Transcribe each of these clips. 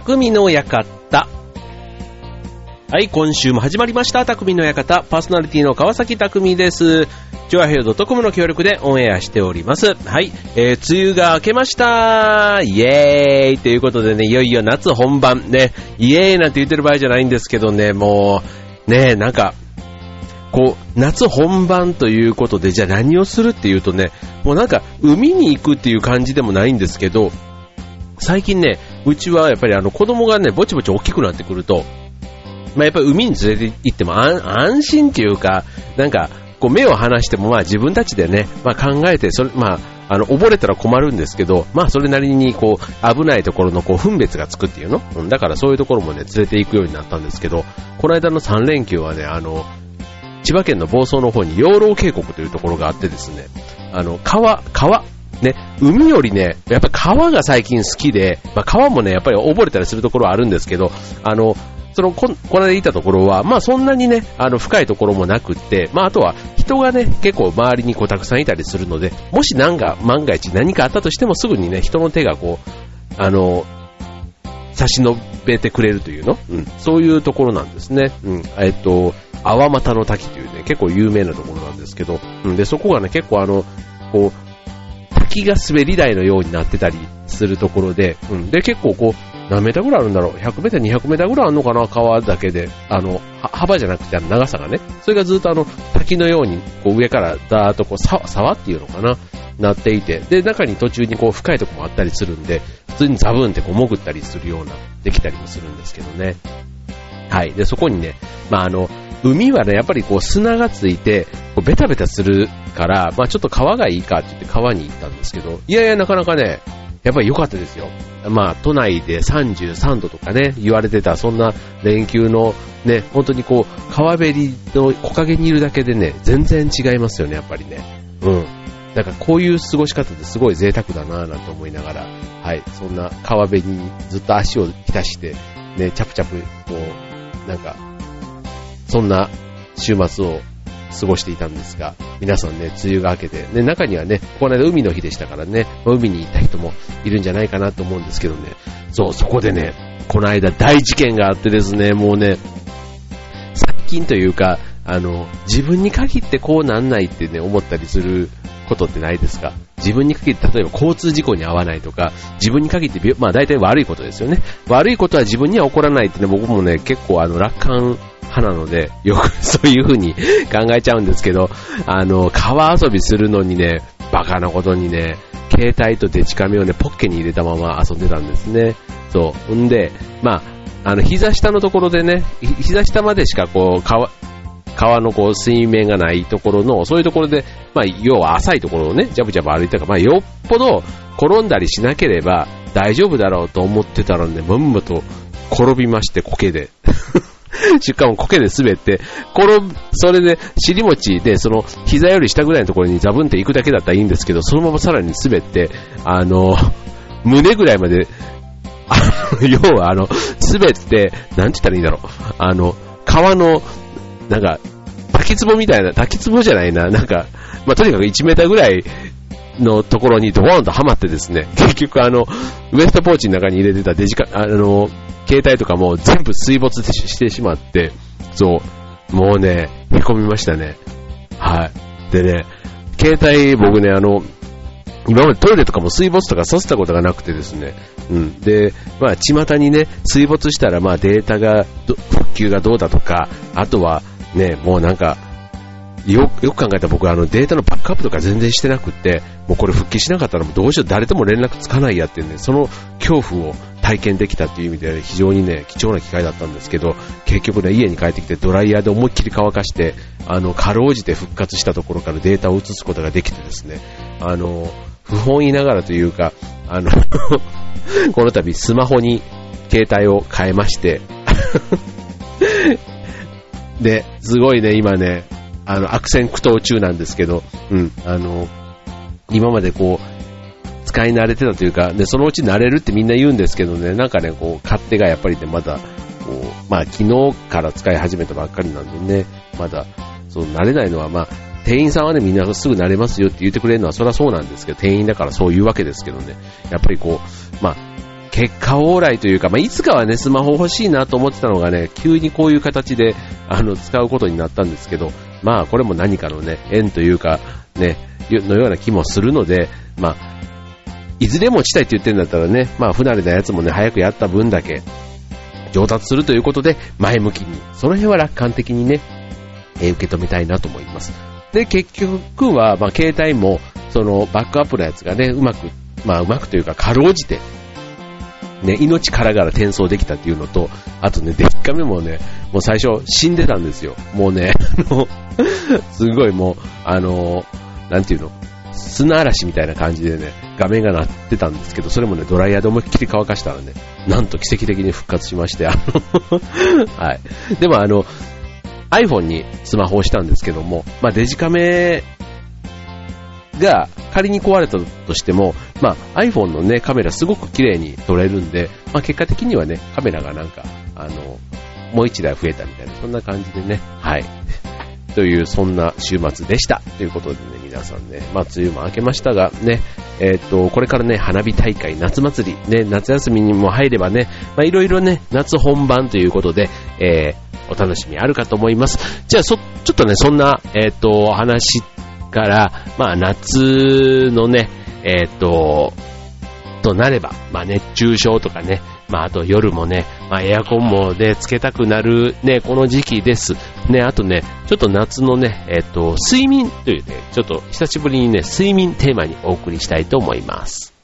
匠の館。はい、今週も始まりました。匠の館。パーソナリティの川崎匠です。ジョアヘル .com の協力でオンエアしております。はい、えー、梅雨が明けましたイエーイということでね、いよいよ夏本番ね、イエーイなんて言ってる場合じゃないんですけどね、もう、ね、なんか、こう、夏本番ということで、じゃあ何をするっていうとね、もうなんか、海に行くっていう感じでもないんですけど、最近ね、うちはやっぱりあの子供がね、ぼちぼち大きくなってくると、まあやっぱり海に連れて行っても安心っていうか、なんか、こう目を離してもまあ自分たちでね、まあ考えて、それ、まあ、あの、溺れたら困るんですけど、まあそれなりにこう、危ないところのこう、分別がつくっていうの？うんだからそういうところもね、連れて行くようになったんですけど、この間の3連休はね、あの、千葉県の房総の方に養老渓谷というところがあってですね、あの、川、川、ね、海よりね、やっぱ川が最近好きで、まあ川もね、やっぱり溺れたりするところはあるんですけど、あの、そのこ、この間行ったところは、まあそんなにね、あの深いところもなくって、まああとは人がね、結構周りにこうたくさんいたりするので、もしなんか万が一何かあったとしてもすぐにね、人の手がこう、あの、差し伸べてくれるというの？うん。そういうところなんですね。うん。えっと、泡股の滝というね、結構有名なところなんですけど、うん。で、そこがね、結構あの、こう、滝が滑り台のようになってたりするところで、うん。で、結構こう、何メーターぐらいあるんだろう ?100 メーター、200メーターぐらいあるのかな？川だけで。あの、幅じゃなくて長さがね。それがずっとあの、滝のように、こう上からダーッとこう、沢沢っていうのかな？なっていて。で、中に途中にこう深いとこもあったりするんで、普通にザブンってこう潜ったりするような、できたりもするんですけどね。はい。で、そこにね、まああの、海はね、やっぱりこう砂がついて、こうベタベタするから、まあちょっと川がいいかって言って川に行ったんですけど、いやいやなかなかね、やっぱり良かったですよ。まあ都内で33度とかね、言われてたそんな連休のね、本当にこう川べりの木陰にいるだけでね、全然違いますよね、やっぱりね。うん。なんかこういう過ごし方ってすごい贅沢だなぁなんて思いながら、はい、そんな川辺にずっと足を浸して、ね、チャプチャプ、こう、なんか、そんな週末を過ごしていたんですが、皆さんね、梅雨が明けて、ね、中にはね、この間海の日でしたからね、海に行った人もいるんじゃないかなと思うんですけどね、そう、そこでね、この間大事件があってですね、もうね、最近というか、あの、自分に限ってこうなんないってね、思ったりすることってないですか？自分に限って、例えば交通事故に遭わないとか、自分に限って、まあ大体悪いことですよね。悪いことは自分には起こらないってね、僕もね、結構あの、楽観派なので、よく そういう風に考えちゃうんですけど、あの、川遊びするのにね、バカなことにね、携帯とデチカメをね、ポッケに入れたまま遊んでたんですね。そう。んで、まあ、あの、膝下のところでね、膝下までしかこう、川、川のこう水面がないところの、そういうところで、まあ、要は浅いところをね、ジャブジャブ歩いたから、まあ、よっぽど転んだりしなければ大丈夫だろうと思ってたらね、まんまと転びまして、苔で。しかも苔で滑って、転ぶ、それで尻餅で、その膝より下ぐらいのところにザブンって行くだけだったらいいんですけど、そのままさらに滑って、あの、胸ぐらいまで、要はあの、滑って、なんて言ったらいいんだろう。あの、川の、なんか、滝壺みたいな、滝壺じゃないな、なんか、まあ、とにかく1メーターぐらいのところにドーンとはまってですね、結局あの、ウエストポーチの中に入れてたデジカ、あの、携帯とかも全部水没してしまって、そう、もうね、へこみましたね。はい。でね、携帯僕ね、あの、今までトイレとかも水没とかさせたことがなくてですね。うん。で、まあ、巷にね、水没したら、まあ、データが、復旧がどうだとか、あとは、ね、もうなんか、よ、よく考えたら僕はあのデータのバックアップとか全然してなくって、もうこれ復帰しなかったらもうどうしよう誰とも連絡つかないやってね、その恐怖を体験できたっていう意味で非常にね、貴重な機会だったんですけど、結局ね、家に帰ってきてドライヤーで思いっきり乾かして、あの、かろうじて復活したところからデータを移すことができてですね、あの、不本意ながらというか、あの、この度スマホに携帯を変えまして、で、すごいね、今ね、あの、悪戦苦闘中なんですけど、うん、あの、今までこう、使い慣れてたというか、で、そのうち慣れるってみんな言うんですけどね、なんかね、こう、勝手がやっぱりね、まだ、こう、まあ、昨日から使い始めたばっかりなんでね、まだ、そう、慣れないのは、まあ、店員さんはね、みんなすぐ慣れますよって言ってくれるのは、それはそうなんですけど、店員だからそう言うわけですけどね、やっぱりこう、まあ、結果オーライというか、まあ、いつかはね、スマホ欲しいなと思ってたのがね、急にこういう形で、あの、使うことになったんですけど、まあ、これも何かのね、縁というか、ね、のような気もするので、まあ、いずれ持ちたいって言ってるんだったらね、まあ、不慣れなやつもね、早くやった分だけ、上達するということで、前向きに、その辺は楽観的にね、えー、受け止めたいなと思います。で、結局は、まあ、携帯も、その、バックアップのやつがね、うまく、まあ、うまくというか、かろうじて、ね、命からがら転送できたっていうのと、あとね、デッカメもね、もう最初死んでたんですよ。もうね、あの、すごいもう、あの、なんていうの、砂嵐みたいな感じでね、画面が鳴ってたんですけど、それもね、ドライヤーで思いっきり乾かしたらね、なんと奇跡的に復活しまして、あの はい。でもあの、iPhone にスマホをしたんですけども、まあ、デジカメが仮に壊れたとしても、まあ、iPhone のね、カメラすごく綺麗に撮れるんで、まあ、結果的にはね、カメラがなんか、あの、もう一台増えたみたいな、そんな感じでね、はい。という、そんな週末でした。ということでね、皆さんね、まあ、梅雨も明けましたが、ね、えー、っと、これからね、花火大会、夏祭り、ね、夏休みにも入ればね、まあ、いろいろね、夏本番ということで、えー、お楽しみあるかと思います。じゃあ、そ、ちょっとね、そんな、えー、っと、話から、まあ、夏のね、えっと、となれば、まあ、熱中症とかね、まあ、あと夜もね、まあ、エアコンもね、つけたくなるね、この時期です。ね、あとね、ちょっと夏のね、えっ、と、睡眠というね、ちょっと久しぶりにね、睡眠テーマにお送りしたいと思います。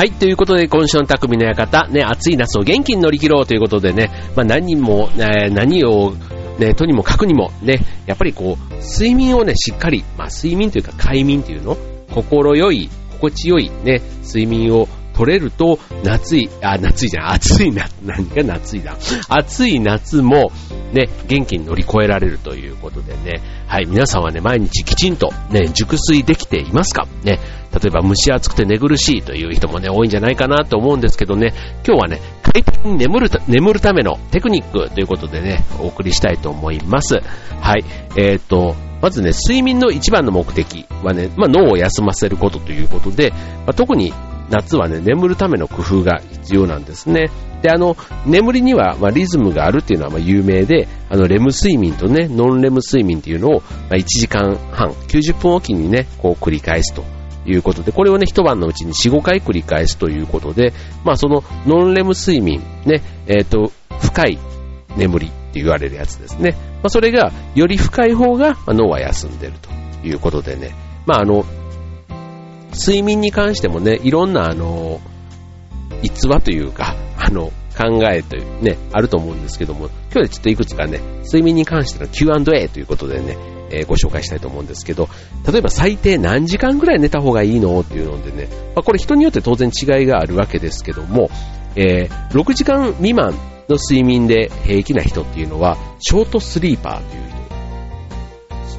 はい、ということで、今週の匠の館、ね、暑い夏を元気に乗り切ろうということでね、まあ、何も、えー、何を、ね、とにもかくにも、ね、やっぱりこう、睡眠をね、しっかり、まあ、睡眠というか快眠というの心よい、心地よい、ね、睡眠を取れると、夏い、あ、夏いじゃん、暑いな、何が夏いだ。暑い夏も、ね、元気に乗り越えられるということでね、はい、皆さんはね、毎日きちんとね、熟睡できていますか？ね、例えば蒸し暑くて寝苦しいという人もね、多いんじゃないかなと思うんですけどね、今日はね、快適に眠る眠るためのテクニックということでね、お送りしたいと思います。はい、えっ、ー、と、まずね、睡眠の一番の目的はね、まあ、脳を休ませることということで、まあ、特に夏はね、眠るための工夫が必要なんですね。で、あの、眠りには、まあ、リズムがあるっていうのはまあ有名で、あの、レム睡眠とね、ノンレム睡眠っていうのを、まあ、1時間半、90分おきにね、こう繰り返すということで、これをね、一晩のうちに4、5回繰り返すということで、まあ、そのノンレム睡眠、ね、えっ、ー、と、深い眠りって言われるやつですね。まあ、それが、より深い方が、まあ、脳は休んでるということでね、まあ、あの、睡眠に関してもね、いろんなあの、逸話というか、あの、考えというね、あると思うんですけども、今日はちょっといくつかね、睡眠に関しての Q&A ということでね、えー、ご紹介したいと思うんですけど、例えば最低何時間ぐらい寝た方がいいのっていうのでね、まあ、これ人によって当然違いがあるわけですけども、えー、6時間未満の睡眠で平気な人っていうのは、ショートスリーパーという人、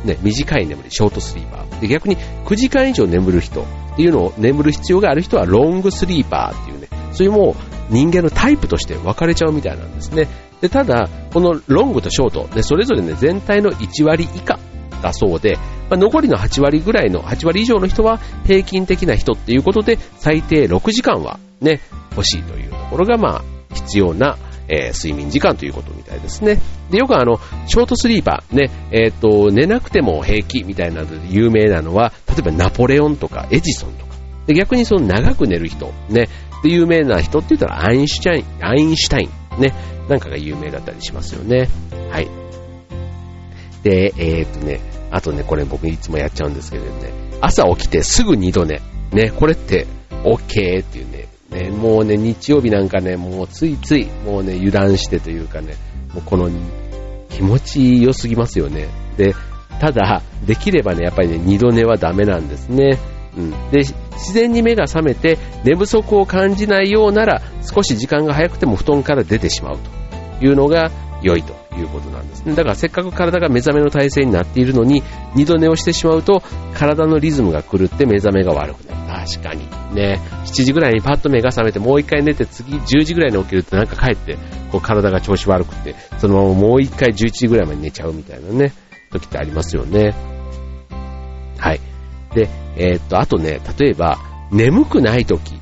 ね、短い眠り、ショートスリーパー。で逆に9時間以上眠る人っていうのを眠る必要がある人はロングスリーパーっていうね、そういうもう人間のタイプとして分かれちゃうみたいなんですね。で、ただ、このロングとショート、で、それぞれね、全体の1割以下だそうで、まあ、残りの8割ぐらいの、8割以上の人は平均的な人っていうことで、最低6時間はね、欲しいというところが、まあ、必要な、えー、睡眠時間ということみたいですね。で、よくあの、ショートスリーパー、ね、えっ、ー、と、寝なくても平気みたいなので有名なのは、例えばナポレオンとかエジソンとか。で、逆にその長く寝る人、ね、で、有名な人って言ったらアインシュタイン、アインシュタイン、ね、なんかが有名だったりしますよね。はい。で、えっー、とね、あとね、これ僕いつもやっちゃうんですけどね、朝起きてすぐ二度寝。ね、これって OK っていうね、ね、もうね、日曜日なんかね、もうついつい、もうね、油断してというかね、もうこの気持ち良すぎますよね。で、ただ、できればね、やっぱりね、二度寝はダメなんですね。うん。で、自然に目が覚めて寝不足を感じないようなら少し時間が早くても布団から出てしまうというのが、良いということなんですね。だからせっかく体が目覚めの体勢になっているのに、二度寝をしてしまうと、体のリズムが狂って目覚めが悪くなる。確かに。ね、7時ぐらいにパッと目が覚めて、もう一回寝て、次10時ぐらいに起きるとなんか帰って、こう体が調子悪くて、そのままもう一回11時ぐらいまで寝ちゃうみたいなね、時ってありますよね。はい。で、えー、っと、あとね、例えば、眠くない時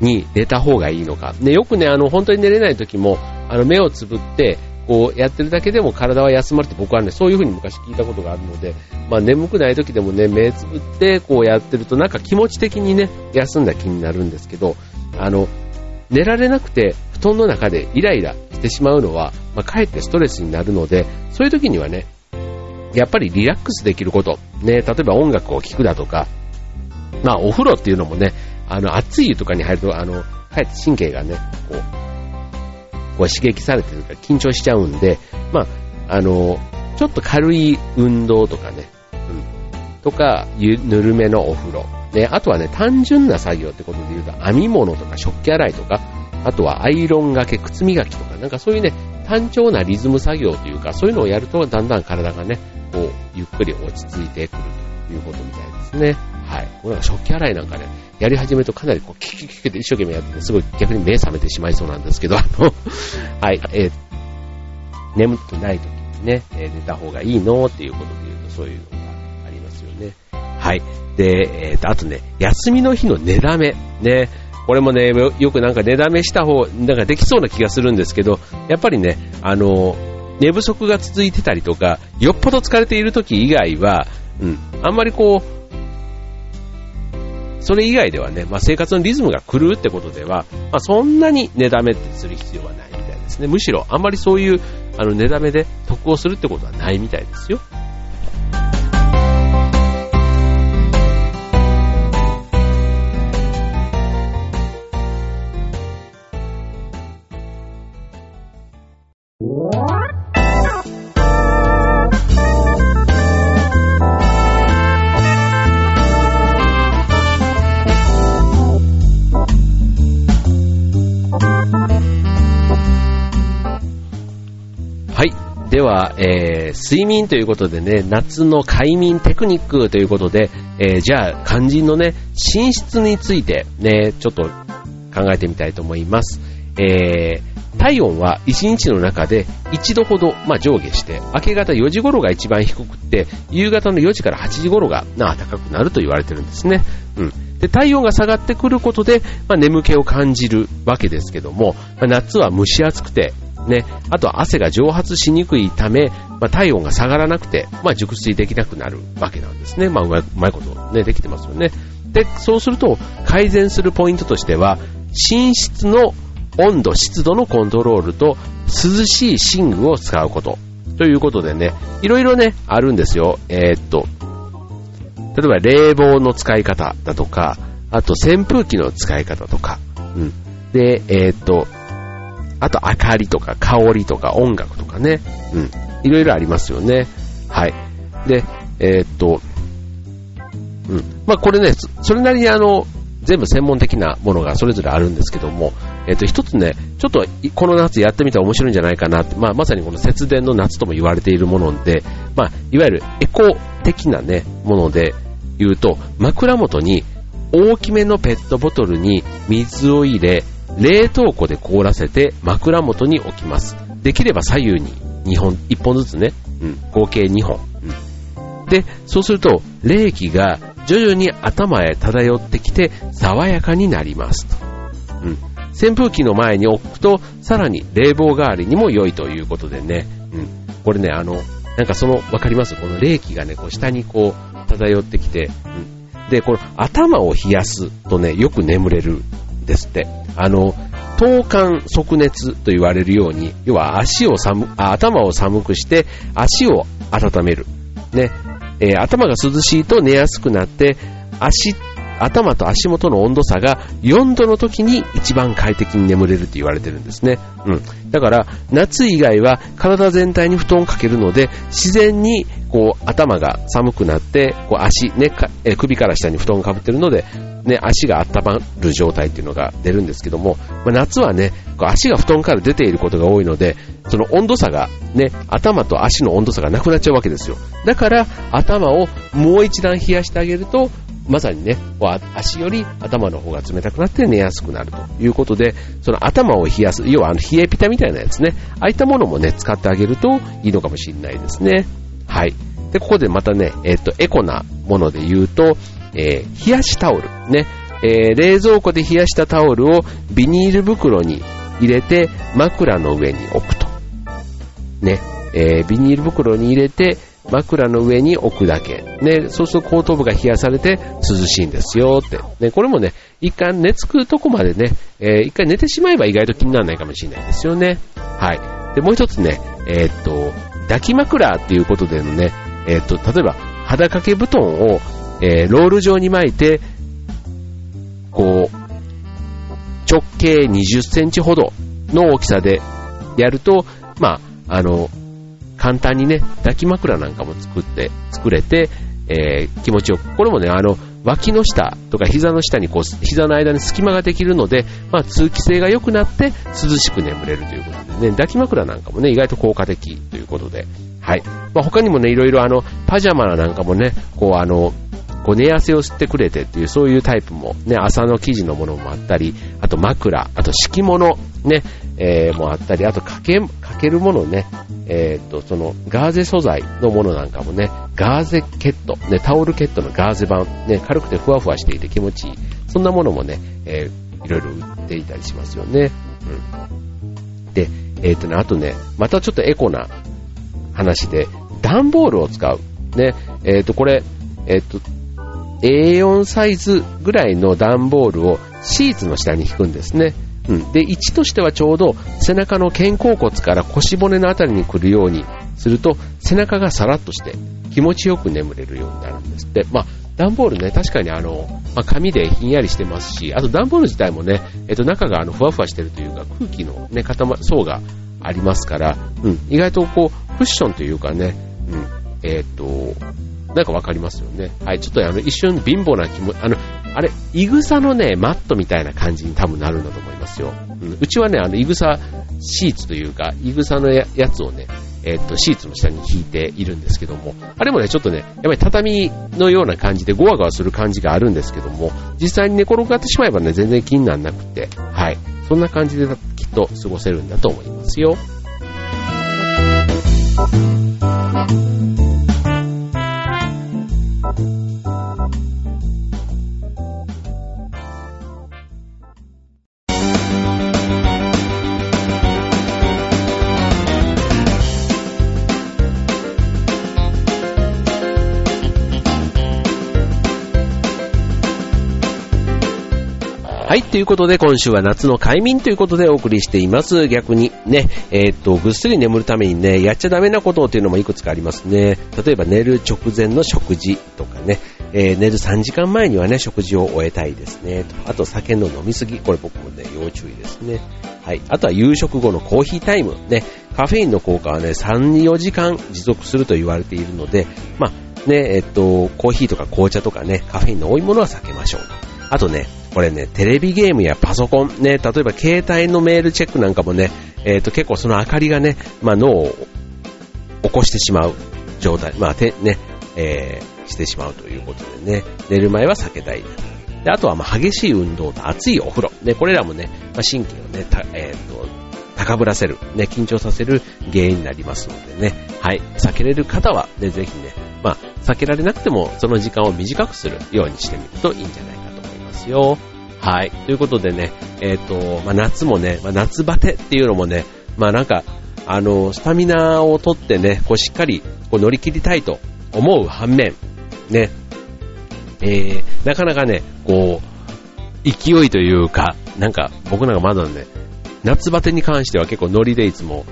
に寝た方がいいのか。ね、よくね、あの、本当に寝れない時も、あの、目をつぶって、こうやってるだけでも体は休まるって僕はね、そういう風に昔聞いたことがあるので、まあ眠くない時でもね、目つぶってこうやってるとなんか気持ち的にね、休んだ気になるんですけど、あの、寝られなくて布団の中でイライラしてしまうのは、まあ、かえってストレスになるので、そういう時にはね、やっぱりリラックスできること、ね、例えば音楽を聴くだとか、まあお風呂っていうのもね、あの熱い湯とかに入ると、あの、かえって神経がね、こう、こう刺激されてるから緊張しちゃうんで、まあ、あの、ちょっと軽い運動とかね、うん、とか、ぬるめのお風呂。ね、あとはね、単純な作業ってことで言うと、編み物とか食器洗いとか、あとはアイロンがけ、靴磨きとか、なんかそういうね、単調なリズム作業というか、そういうのをやると、だんだん体がね、こう、ゆっくり落ち着いてくるということみたいですね。はい。これは食器洗いなんかね、やり始めるとかなりこう、キュキュキュキュって一生懸命やってて、すごい逆に目覚めてしまいそうなんですけど、あの、はい、えー、眠ってない時にね、えー、寝た方がいいのっていうことで言うと、そういうのがありますよね。はい。で、えー、と、あとね、休みの日の寝だめ。ね。これもね、よくなんか寝だめした方、なんかできそうな気がするんですけど、やっぱりね、あの、寝不足が続いてたりとか、よっぽど疲れている時以外は、うん、あんまりこう、それ以外ではね、まあ、生活のリズムが狂うってことでは、まあ、そんなに寝だめってする必要はないみたいですね。むしろあんまりそういうあの寝だめで得をするってことはないみたいですよ。は、えー、睡眠ということでね、夏の快眠テクニックということで、えー、じゃあ、肝心のね、寝室についてね、ちょっと考えてみたいと思います。えー、体温は1日の中で1度ほど、まあ、上下して、明け方4時頃が一番低くって、夕方の4時から8時頃が、な、高くなると言われてるんですね。うん。で、体温が下がってくることで、まあ、眠気を感じるわけですけども、まあ、夏は蒸し暑くて、ね、あとは汗が蒸発しにくいため、まあ、体温が下がらなくて、まあ、熟睡できなくなるわけなんですね。まあ、うまい、ことね、できてますよね。で、そうすると、改善するポイントとしては、寝室の温度、湿度のコントロールと、涼しい寝具を使うこと。ということでね、いろいろね、あるんですよ。えー、っと、例えば冷房の使い方だとか、あと扇風機の使い方とか、うん。で、えー、っと、あと明かりとか香りとか音楽とかね、うん、いろいろありますよね。はい。で、えー、っと、うん。まあこれね、それなりにあの、全部専門的なものがそれぞれあるんですけども、えっ、と、一つね、ちょっとこの夏やってみたら面白いんじゃないかなって、まあ、まさにこの節電の夏とも言われているもので、まあ、いわゆるエコ的なね、もので言うと、枕元に大きめのペットボトルに水を入れ、冷凍庫で凍らせて枕元に置きます。できれば左右に2本、1本ずつね、うん、合計2本、うん。で、そうすると、冷気が徐々に頭へ漂ってきて爽やかになりますと。うん。扇風機の前に置くと、さらに冷房代わりにも良いということでね、うん。これね、あの、なんかその、わかります？この冷気がね、こう下にこう漂ってきて、うん。で、この頭を冷やすとね、よく眠れるですって。あの、等間即熱と言われるように、要は足を寒、頭を寒くして足を温める。ね。えー、頭が涼しいと寝やすくなって、足、頭と足元の温度差が4度の時に一番快適に眠れるって言われてるんですね。うん。だから、夏以外は体全体に布団をかけるので、自然にこう頭が寒くなって、こう足、ね、え首から下に布団をかぶってるので、ね、足が温まる状態っていうのが出るんですけども、まあ、夏はね、こう足が布団から出ていることが多いので、その温度差がね、頭と足の温度差がなくなっちゃうわけですよ。だから、頭をもう一段冷やしてあげると、まさにね、足より頭の方が冷たくなって寝やすくなるということで、その頭を冷やす、要はあの冷えピタみたいなやつね、ああいったものもね、使ってあげるといいのかもしれないですね。はい。で、ここでまたね、えっ、と、エコなもので言うと、えー、冷やしタオル。ね、えー、冷蔵庫で冷やしたタオルをビニール袋に入れて枕の上に置くと。ね、えー、ビニール袋に入れて枕の上に置くだけ。ね、そうすると後頭部が冷やされて涼しいんですよって。ね、これもね、一回寝つくとこまでね、えー、一回寝てしまえば意外と気にならないかもしれないですよね。はい。で、もう一つね、えー、っと、抱き枕っていうことでのね、えー、っと、例えば、肌掛け布団をえ、ロール状に巻いて、こう、直径20センチほどの大きさでやると、まあ、あの、簡単にね、抱き枕なんかも作って、作れて、えー、気持ちよく。これもね、あの、脇の下とか膝の下にこう、膝の間に隙間ができるので、まあ、通気性が良くなって涼しく眠れるということでね、抱き枕なんかもね、意外と効果的ということで、はい。まあ、他にもね、いろいろあの、パジャマなんかもね、こうあの、こう寝汗を吸ってくれてっていう、そういうタイプも、ね、朝の生地のものもあったり、あと枕、あと敷物、ね、えー、もあったり、あとかけ、かけるものね、えー、っと、その、ガーゼ素材のものなんかもね、ガーゼケット、ね、タオルケットのガーゼ版、ね、軽くてふわふわしていて気持ちいい。そんなものもね、えー、いろいろ売っていたりしますよね。うん。で、えー、っとね、あとね、またちょっとエコな話で、段ボールを使う。ね、えっと、これ、えっと、A4 サイズぐらいの段ボールをシーツの下に引くんですね。うん。で、位置としてはちょうど背中の肩甲骨から腰骨のあたりに来るようにすると背中がさらっとして気持ちよく眠れるようになるんですって。まあ、段ボールね、確かにあの、まあ、紙でひんやりしてますし、あと段ボール自体もね、えっと中があのふわふわしてるというか空気のね、固ま、層がありますから、うん、意外とこう、クッションというかね、うん、えっ、と、なんかわかりますよね。はい、ちょっとあの、一瞬貧乏な気も、あの、あれ、イグサのね、マットみたいな感じに多分なるんだと思いますよ。うん、うちはね、あの、イグサシーツというか、イグサのやつをね、えっ、と、シーツの下に引いているんですけども、あれもね、ちょっとね、やっぱり畳のような感じでゴワゴワする感じがあるんですけども、実際に寝転がってしまえばね、全然気にならなくて、はい。そんな感じできっと過ごせるんだと思いますよ。はい、ということで今週は夏の快眠ということでお送りしています。逆にね、えー、っと、ぐっすり眠るためにね、やっちゃダメなことっていうのもいくつかありますね。例えば寝る直前の食事とかね、えー、寝る3時間前にはね、食事を終えたいですね。あと酒の飲みすぎ、これ僕もね、要注意ですね。はい。あとは夕食後のコーヒータイム。ね、カフェインの効果はね、3、4時間持続すると言われているので、まあ、ね、えっと、コーヒーとか紅茶とかね、カフェインの多いものは避けましょう。あとね、これね、テレビゲームやパソコン、ね、例えば携帯のメールチェックなんかもね、えっ、ー、と結構その明かりがね、まあ脳を起こしてしまう状態、まあて、ね、えー、してしまうということでね、寝る前は避けたい。であとはまあ激しい運動と熱いお風呂。ね、これらもね、まあ、神経をね、たえっ、ー、と、高ぶらせる、ね、緊張させる原因になりますのでね、はい、避けれる方は、ね、ぜひね、まあ、避けられなくても、その時間を短くするようにしてみるといいんじゃないかますよ。はい。ということでね、えっ、ー、と、まあ、夏もね、まあ、夏バテっていうのもね、まあなんか、あの、スタミナをとってね、こうしっかりこう乗り切りたいと思う反面、ね、えー、なかなかね、こう、勢いというか、なんか僕なんかまだね、夏バテに関しては結構ノリでいつも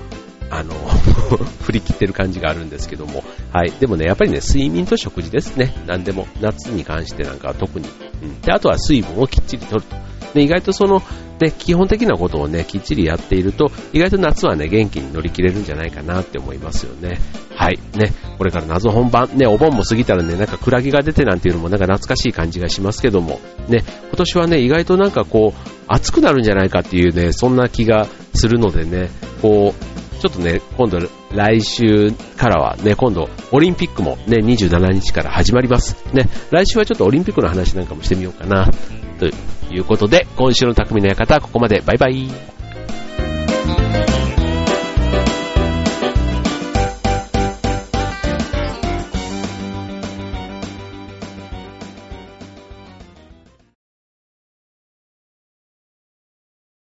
あの 振り切ってる感じがあるんですけども、はい。でもね、やっぱりね、睡眠と食事ですね。何でも。夏に関してなんかは特に。うん。で、あとは水分をきっちりとるとで、意外とその、ね、基本的なことをね、きっちりやっていると、意外と夏はね、元気に乗り切れるんじゃないかなって思いますよね。はい。ね、これから謎本番、ね、お盆も過ぎたらね、なんかクラゲが出てなんていうのもなんか懐かしい感じがしますけども、ね、今年はね、意外となんかこう、暑くなるんじゃないかっていうね、そんな気がするのでね、こう、ちょっとね、今度来週からはね、今度オリンピックもね、27日から始まります。ね、来週はちょっとオリンピックの話なんかもしてみようかな。ということで、今週の匠の館、ここまで。バイバイ。